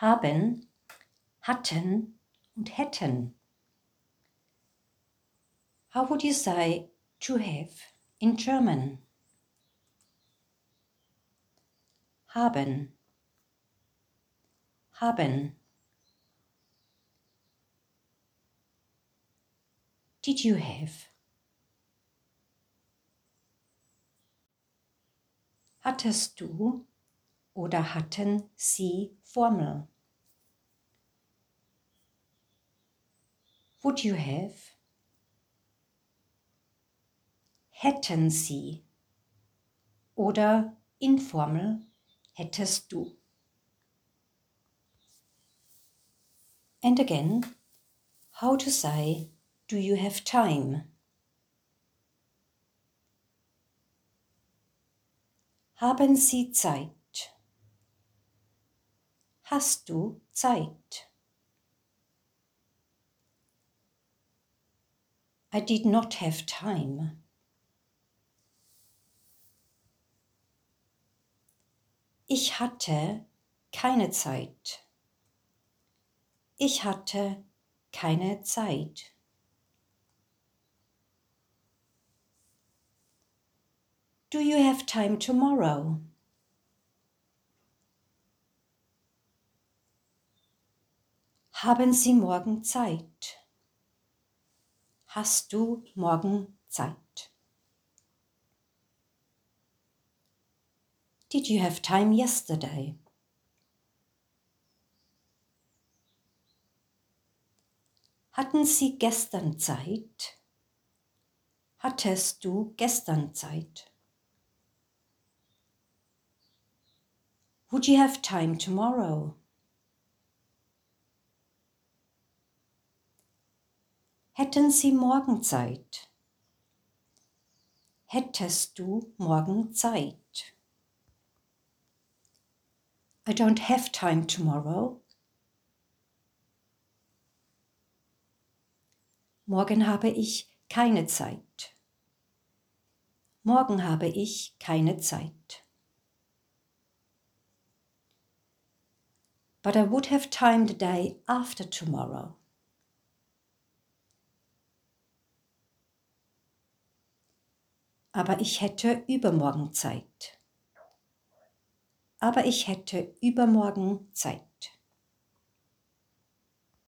haben, hatten und hätten. How would you say to have in German? Haben, haben. Did you have? Hattest du oder hatten sie Formel? Would you have? Hätten sie oder Informel hättest du. And again, how to say, do you have time? Haben Sie Zeit? Hast du Zeit? I did not have time. Ich hatte keine Zeit. Ich hatte keine Zeit. Do you have time tomorrow? Haben Sie morgen Zeit? Hast du morgen Zeit? Did you have time yesterday? Hatten Sie gestern Zeit? Hattest du gestern Zeit? Would you have time tomorrow? Hätten Sie morgen Zeit? Hättest du morgen Zeit? I don't have time tomorrow. Morgen habe ich keine Zeit. Morgen habe ich keine Zeit. But I would have time the day after tomorrow. Aber ich hätte übermorgen Zeit. Aber ich hätte übermorgen Zeit.